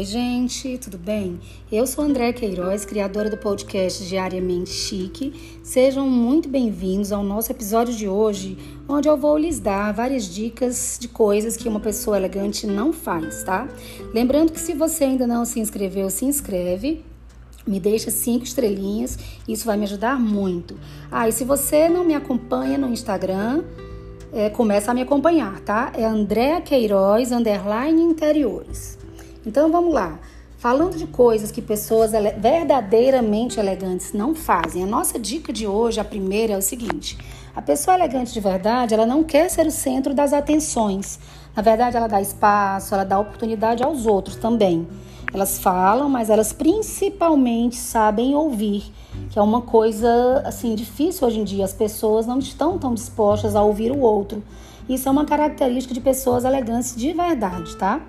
Oi, gente, tudo bem? Eu sou André Queiroz, criadora do podcast Diariamente Chique. Sejam muito bem-vindos ao nosso episódio de hoje, onde eu vou lhes dar várias dicas de coisas que uma pessoa elegante não faz, tá? Lembrando que se você ainda não se inscreveu, se inscreve. Me deixa cinco estrelinhas, isso vai me ajudar muito. Ah, e se você não me acompanha no Instagram, é, começa a me acompanhar, tá? É Andréa Queiroz, underline interiores. Então vamos lá. Falando de coisas que pessoas ele verdadeiramente elegantes não fazem, a nossa dica de hoje, a primeira, é o seguinte: a pessoa elegante de verdade, ela não quer ser o centro das atenções. Na verdade, ela dá espaço, ela dá oportunidade aos outros também. Elas falam, mas elas principalmente sabem ouvir, que é uma coisa assim difícil hoje em dia. As pessoas não estão tão dispostas a ouvir o outro. Isso é uma característica de pessoas elegantes de verdade, tá?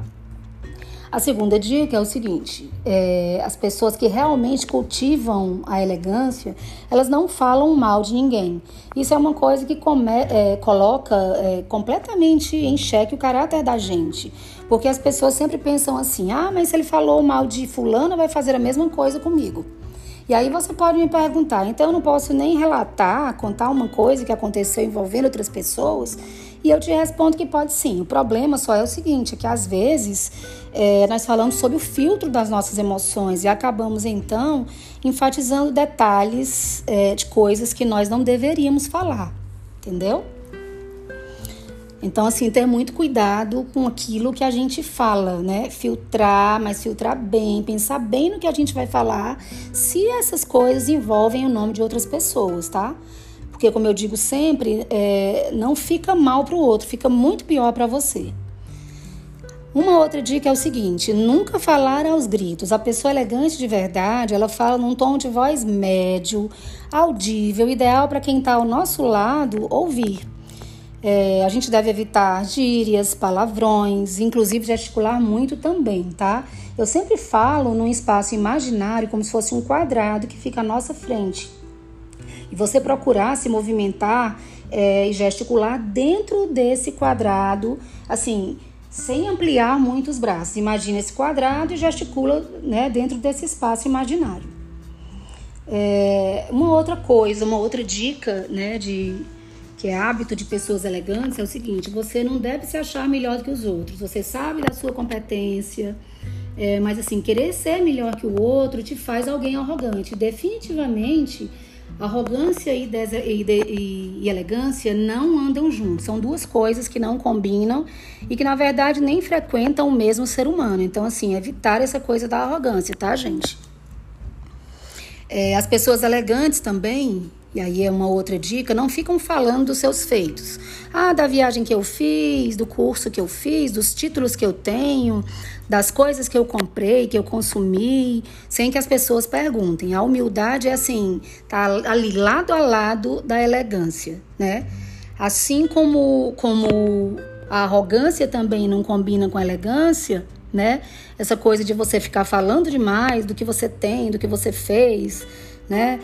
A segunda dica é o seguinte: é, as pessoas que realmente cultivam a elegância, elas não falam mal de ninguém. Isso é uma coisa que come, é, coloca é, completamente em xeque o caráter da gente. Porque as pessoas sempre pensam assim: ah, mas se ele falou mal de Fulano, vai fazer a mesma coisa comigo. E aí você pode me perguntar, então eu não posso nem relatar, contar uma coisa que aconteceu envolvendo outras pessoas? E eu te respondo que pode sim. O problema só é o seguinte, é que às vezes é, nós falamos sobre o filtro das nossas emoções e acabamos então enfatizando detalhes é, de coisas que nós não deveríamos falar, entendeu? Então, assim, ter muito cuidado com aquilo que a gente fala, né? Filtrar, mas filtrar bem, pensar bem no que a gente vai falar, se essas coisas envolvem o nome de outras pessoas, tá? Porque, como eu digo sempre, é, não fica mal para o outro, fica muito pior para você. Uma outra dica é o seguinte: nunca falar aos gritos. A pessoa elegante de verdade, ela fala num tom de voz médio, audível, ideal para quem está ao nosso lado ouvir. É, a gente deve evitar gírias, palavrões, inclusive gesticular muito também, tá? Eu sempre falo num espaço imaginário como se fosse um quadrado que fica à nossa frente. E você procurar se movimentar é, e gesticular dentro desse quadrado, assim, sem ampliar muito os braços. Imagina esse quadrado e gesticula né, dentro desse espaço imaginário. É, uma outra coisa, uma outra dica né, de que é hábito de pessoas elegantes, é o seguinte: você não deve se achar melhor do que os outros. Você sabe da sua competência, é, mas assim, querer ser melhor que o outro te faz alguém arrogante. Definitivamente, arrogância e, e, e, e elegância não andam juntos. São duas coisas que não combinam e que, na verdade, nem frequentam o mesmo ser humano. Então, assim, evitar essa coisa da arrogância, tá, gente? É, as pessoas elegantes também e aí é uma outra dica, não ficam falando dos seus feitos. Ah, da viagem que eu fiz, do curso que eu fiz, dos títulos que eu tenho, das coisas que eu comprei, que eu consumi, sem que as pessoas perguntem. A humildade é assim, tá ali lado a lado da elegância, né? Assim como como a arrogância também não combina com a elegância, né? Essa coisa de você ficar falando demais do que você tem, do que você fez, né?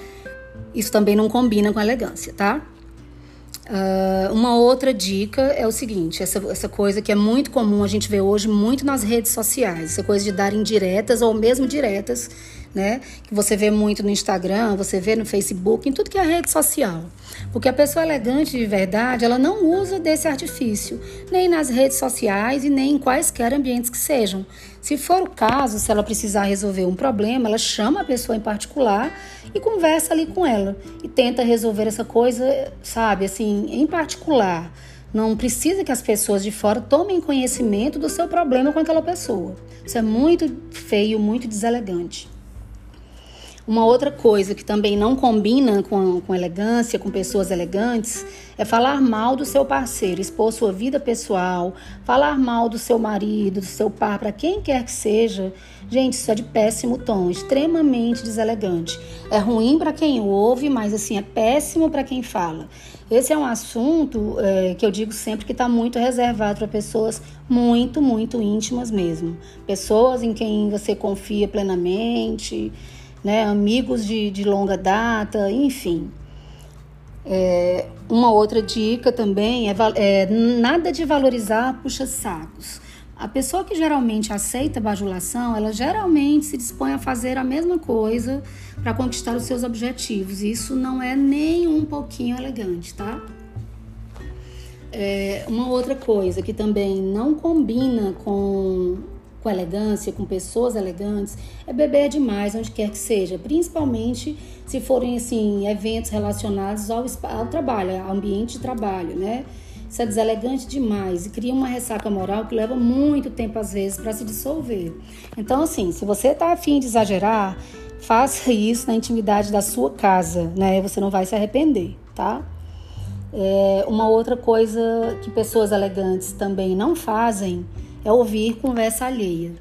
Isso também não combina com elegância, tá? Uh, uma outra dica é o seguinte: essa, essa coisa que é muito comum a gente vê hoje muito nas redes sociais, essa coisa de dar indiretas ou mesmo diretas, né? Que você vê muito no Instagram, você vê no Facebook, em tudo que é rede social. Porque a pessoa elegante de verdade, ela não usa desse artifício, nem nas redes sociais e nem em quaisquer ambientes que sejam. Se for o caso, se ela precisar resolver um problema, ela chama a pessoa em particular e conversa ali com ela e tenta resolver essa coisa, sabe, assim, em particular. Não precisa que as pessoas de fora tomem conhecimento do seu problema com aquela pessoa. Isso é muito feio, muito deselegante. Uma outra coisa que também não combina com, com elegância, com pessoas elegantes, é falar mal do seu parceiro, expor sua vida pessoal, falar mal do seu marido, do seu par, para quem quer que seja. Gente, isso é de péssimo tom, extremamente deselegante. É ruim para quem ouve, mas assim, é péssimo para quem fala. Esse é um assunto é, que eu digo sempre que está muito reservado para pessoas muito, muito íntimas mesmo. Pessoas em quem você confia plenamente né, amigos de, de longa data, enfim. É, uma outra dica também é, é nada de valorizar puxa-sacos. A pessoa que geralmente aceita bajulação, ela geralmente se dispõe a fazer a mesma coisa para conquistar os seus objetivos. Isso não é nem um pouquinho elegante, tá? É, uma outra coisa que também não combina com, com elegância, com pessoas elegantes, é beber demais onde quer que seja, principalmente se forem assim eventos relacionados ao, ao trabalho, ao ambiente de trabalho, né? Isso é deselegante demais e cria uma ressaca moral que leva muito tempo, às vezes, para se dissolver. Então, assim, se você está afim de exagerar, faça isso na intimidade da sua casa, né? Você não vai se arrepender, tá? É, uma outra coisa que pessoas elegantes também não fazem é ouvir conversa alheia.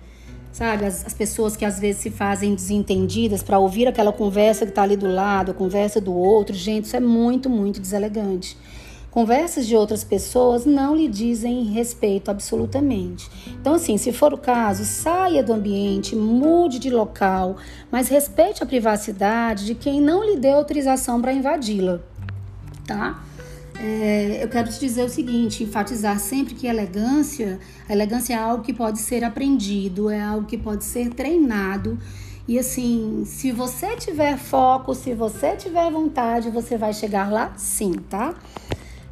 Sabe, as, as pessoas que às vezes se fazem desentendidas para ouvir aquela conversa que está ali do lado, a conversa do outro, gente, isso é muito, muito deselegante. Conversas de outras pessoas não lhe dizem respeito absolutamente. Então, assim, se for o caso, saia do ambiente, mude de local, mas respeite a privacidade de quem não lhe deu autorização para invadi-la, tá? É, eu quero te dizer o seguinte: enfatizar sempre que elegância, elegância é algo que pode ser aprendido, é algo que pode ser treinado. E assim, se você tiver foco, se você tiver vontade, você vai chegar lá sim, tá?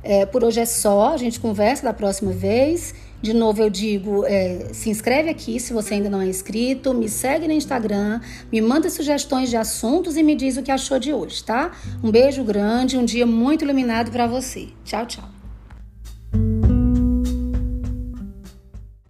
É, por hoje é só, a gente conversa da próxima vez. De novo, eu digo: é, se inscreve aqui se você ainda não é inscrito, me segue no Instagram, me manda sugestões de assuntos e me diz o que achou de hoje, tá? Um beijo grande, um dia muito iluminado para você. Tchau, tchau.